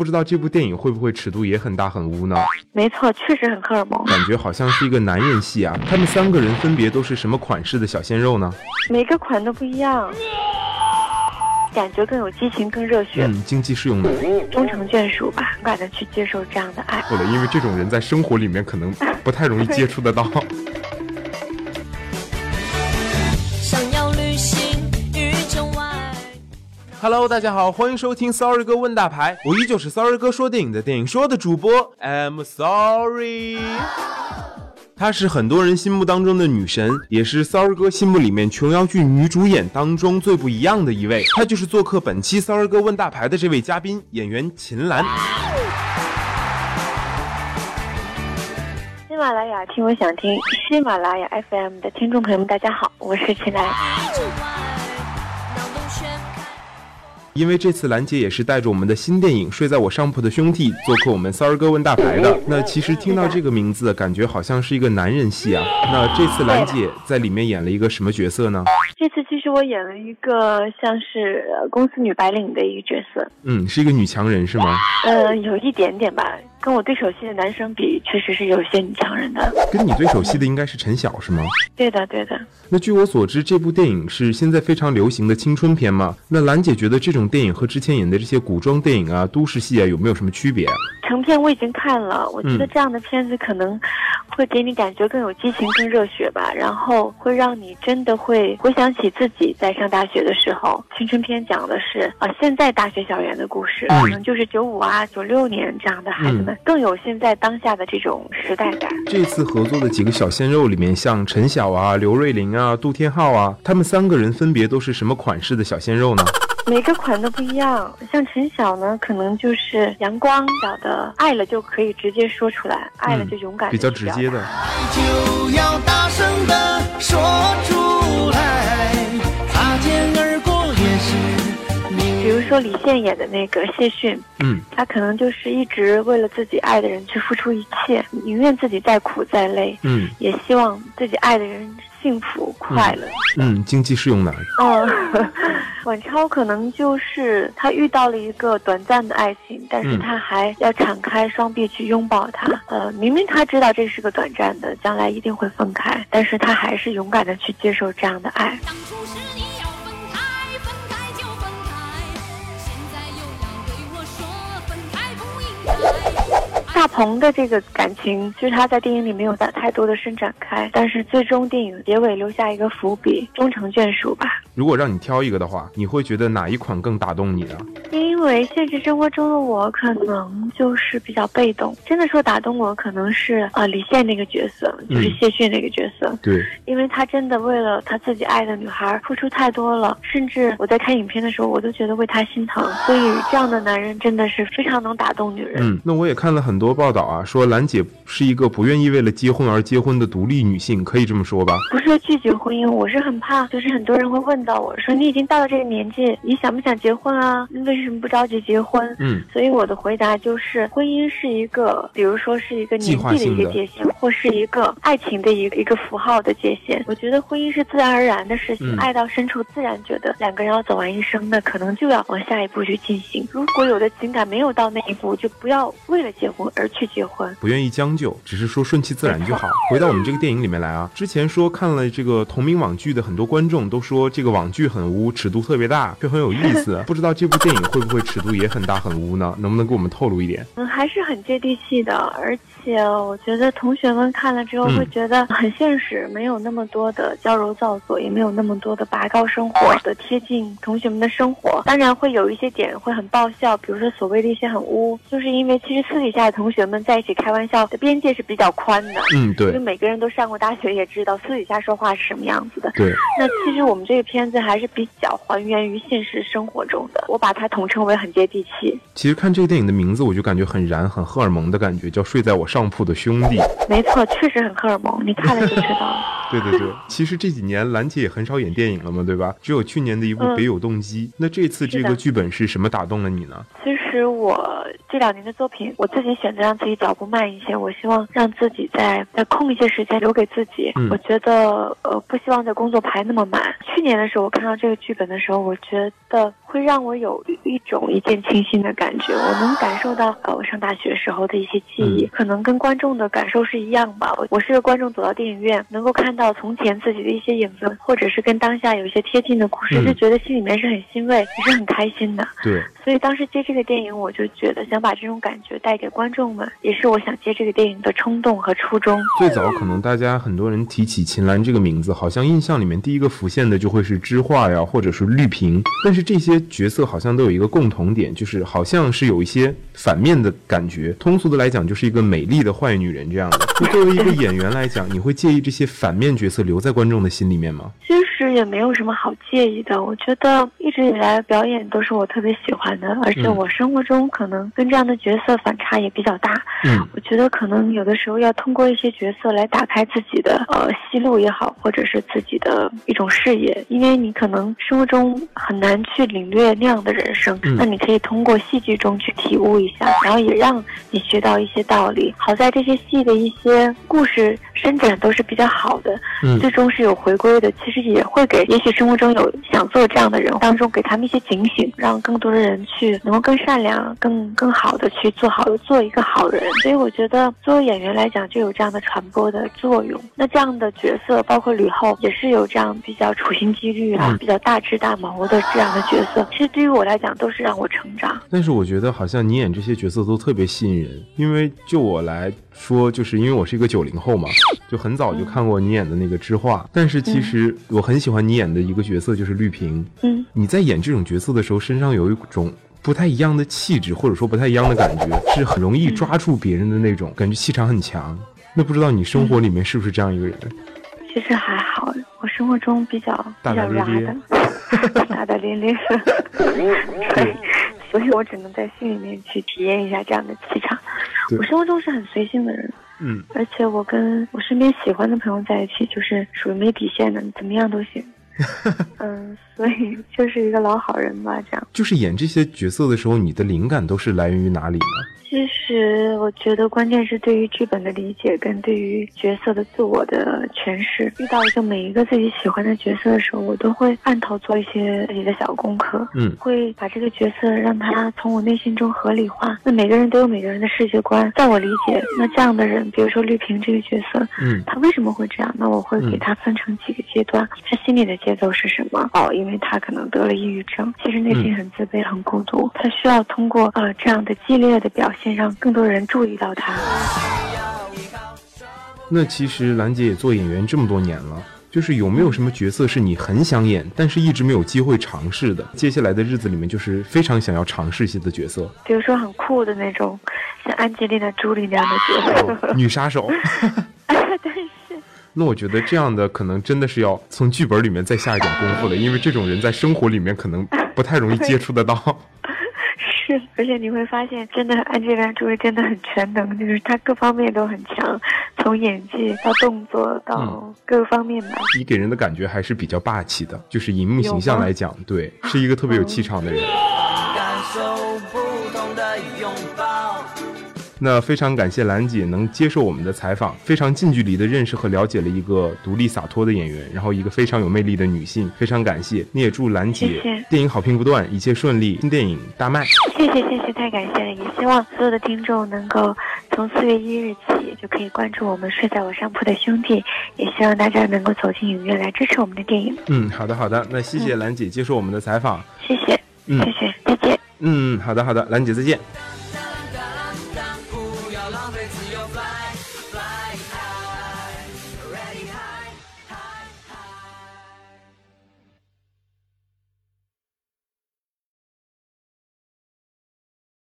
不知道这部电影会不会尺度也很大很污呢？没错，确实很荷尔蒙。感觉好像是一个男人戏啊。他们三个人分别都是什么款式的小鲜肉呢？每个款都不一样，感觉更有激情，更热血。嗯，经济适用的，终成眷属吧，勇敢的去接受这样的爱。不了，因为这种人在生活里面可能不太容易接触得到。Hello，大家好，欢迎收听 Sorry 哥问大牌，我依旧是 Sorry 哥说电影的电影说的主播，I'm Sorry。她是很多人心目当中的女神，也是 Sorry 哥心目里面琼瑶剧女主演当中最不一样的一位。她就是做客本期 Sorry 哥问大牌的这位嘉宾，演员秦岚。喜马拉雅听我想听，喜马拉雅 FM 的听众朋友们，大家好，我是秦岚。因为这次兰姐也是带着我们的新电影《睡在我上铺的兄弟》做客我们 Sorry 哥问大牌的。那其实听到这个名字，感觉好像是一个男人戏啊。那这次兰姐在里面演了一个什么角色呢？这次其实我演了一个像是公司女白领的一个角色。嗯，是一个女强人是吗？呃，有一点点吧。跟我对手戏的男生比，确实是有些女强人的。跟你对手戏的应该是陈晓是吗？对的，对的。那据我所知，这部电影是现在非常流行的青春片嘛？那兰姐觉得这种电影和之前演的这些古装电影啊、都市戏啊，有没有什么区别？成片我已经看了，我觉得这样的片子可能会给你感觉更有激情、更热血吧，然后会让你真的会回想起自己在上大学的时候。青春片讲的是啊，现在大学校园的故事，可能就是九五啊、九六年这样的孩子们，更有现在当下的这种时代感。这次合作的几个小鲜肉里面，像陈晓啊、刘瑞麟啊、杜天浩啊，他们三个人分别都是什么款式的小鲜肉呢？每个款都不一样，像陈晓呢，可能就是阳光小的，爱了就可以直接说出来，爱了就勇敢，比较直接的。就要大声的说出来，擦肩而过也是。比如说李现演的那个谢逊，嗯，他可能就是一直为了自己爱的人去付出一切，宁愿自己再苦再累，嗯，也希望自己爱的人幸福快乐。嗯，经济适用男。嗯。晚超可能就是他遇到了一个短暂的爱情，但是他还要敞开双臂去拥抱他。呃，明明他知道这是个短暂的，将来一定会分开，但是他还是勇敢的去接受这样的爱。大鹏的这个感情，就是他在电影里没有太太多的伸展开，但是最终电影结尾留下一个伏笔，终成眷属吧。如果让你挑一个的话，你会觉得哪一款更打动你呢？因为现实生活中的我可能就是比较被动，真的说打动我可能是啊李现那个角色，就是谢逊那个角色。对，因为他真的为了他自己爱的女孩付出太多了，甚至我在看影片的时候，我都觉得为他心疼。所以这样的男人真的是非常能打动女人。嗯，那我也看了很多。报道啊，说兰姐是一个不愿意为了结婚而结婚的独立女性，可以这么说吧？不是说拒绝婚姻，我是很怕，就是很多人会问到我说：“你已经到了这个年纪，你想不想结婚啊？为什么不着急结婚？”嗯，所以我的回答就是，婚姻是一个，比如说是一个年纪的一个界限，或是一个爱情的一个一个符号的界限。我觉得婚姻是自然而然的事情，爱到深处自然觉得两个人要走完一生，那可能就要往下一步去进行。如果有的情感没有到那一步，就不要为了结婚。而去结婚，不愿意将就，只是说顺其自然就好。回到我们这个电影里面来啊，之前说看了这个同名网剧的很多观众都说这个网剧很污，尺度特别大，却很有意思。不知道这部电影会不会尺度也很大很污呢？能不能给我们透露一点？嗯，还是很接地气的，而且我觉得同学们看了之后会觉得很现实，没有那么多的娇柔造作，也没有那么多的拔高生活的贴近同学们的生活。当然会有一些点会很爆笑，比如说所谓的一些很污，就是因为其实私底下的同。同学们在一起开玩笑的边界是比较宽的，嗯，对，因为每个人都上过大学，也知道私底下说话是什么样子的。对，那其实我们这个片子还是比较还原于现实生活中的，我把它统称为很接地气。其实看这个电影的名字，我就感觉很燃、很荷尔蒙的感觉，叫《睡在我上铺的兄弟》。没错，确实很荷尔蒙，你看了就知道了。对对对，其实这几年兰姐也很少演电影了嘛，对吧？只有去年的一部《别有动机》。那这次这个剧本是什么打动了你呢？其实我这两年的作品，我自己选择。让自己脚步慢一些，我希望让自己再再空一些时间留给自己。我觉得呃不希望在工作排那么满。去年的时候，我看到这个剧本的时候，我觉得。会让我有一种一见倾心的感觉。我能感受到，呃，我上大学时候的一些记忆，可能跟观众的感受是一样吧。我我是个观众，走到电影院能够看到从前自己的一些影子，或者是跟当下有一些贴近的故事，就觉得心里面是很欣慰，也是很开心的。对。所以当时接这个电影，我就觉得想把这种感觉带给观众们，也是我想接这个电影的冲动和初衷。最早可能大家很多人提起秦岚这个名字，好像印象里面第一个浮现的就会是知画呀，或者是绿萍。但是这些角色好像都有一个共同点，就是好像是有一些反面的感觉。通俗的来讲，就是一个美丽的坏女人这样的。就作为一个演员来讲，你会介意这些反面角色留在观众的心里面吗？也没有什么好介意的。我觉得一直以来表演都是我特别喜欢的。而且我生活中可能跟这样的角色反差也比较大。嗯，我觉得可能有的时候要通过一些角色来打开自己的呃戏路也好，或者是自己的一种视野，因为你可能生活中很难去领略那样的人生。那你可以通过戏剧中去体悟一下，然后也让你学到一些道理。好在这些戏的一些故事伸展都是比较好的，最终是有回归的。其实也会给也许生活中有想做这样的人当中给他们一些警醒，让更多的人。去能够更善良、更更好的去做好做一个好人，所以我觉得作为演员来讲就有这样的传播的作用。那这样的角色，包括吕后，也是有这样比较处心积虑啊、比较大智大谋的这样的角色。其实对于我来讲，都是让我成长。但是我觉得好像你演这些角色都特别吸引人，因为就我来说，就是因为我是一个九零后嘛，就很早就看过你演的那个《知画》。但是其实我很喜欢你演的一个角色就是绿萍。嗯，你在演这种角色的时候，身上有一种。不太一样的气质，或者说不太一样的感觉，是很容易抓住别人的那种感觉，气场很强。那不知道你生活里面是不是这样一个人？其实还好，我生活中比较比较拉的，大大咧咧的，对，所以我只能在心里面去体验一下这样的气场。我生活中是很随性的人，嗯，而且我跟我身边喜欢的朋友在一起，就是属于没底线的，怎么样都行。嗯，所以就是一个老好人吧，这样。就是演这些角色的时候，你的灵感都是来源于哪里呢？其实我觉得关键是对于剧本的理解跟对于角色的自我的诠释。遇到一个每一个自己喜欢的角色的时候，我都会按头做一些自己的小功课，嗯，会把这个角色让他从我内心中合理化。那每个人都有每个人的世界观，在我理解，那这样的人，比如说绿萍这个角色，嗯，他为什么会这样？那我会给他分成几个阶段，他心里的节奏是什么？哦，因为他可能得了抑郁症，其实内心很自卑、很孤独，他需要通过呃这样的激烈的表现。让更多人注意到他。那其实兰姐也做演员这么多年了，就是有没有什么角色是你很想演，但是一直没有机会尝试的？接下来的日子里面，就是非常想要尝试一些的角色，比如说很酷的那种，像安吉丽娜·朱莉那样的角色，女杀手。但是，那我觉得这样的可能真的是要从剧本里面再下一点功夫了，因为这种人在生活里面可能不太容易接触得到。而且你会发现，真的安吉丽娜·朱莉真的很全能，就是她各方面都很强，从演技到动作到各方面吧。你给人的感觉还是比较霸气的，就是荧幕形象来讲，对，是一个特别有气场的人。那非常感谢兰姐能接受我们的采访，非常近距离的认识和了解了一个独立洒脱的演员，然后一个非常有魅力的女性，非常感谢。你也祝兰姐电影好评不断，一切顺利，新电影大卖。谢谢谢谢，太感谢了！也希望所有的听众能够从四月一日起就可以关注我们睡在我上铺的兄弟，也希望大家能够走进影院来支持我们的电影。嗯，好的好的，那谢谢兰姐接受我们的采访。谢谢，嗯，谢谢，再见。嗯，好的好的，兰姐再见。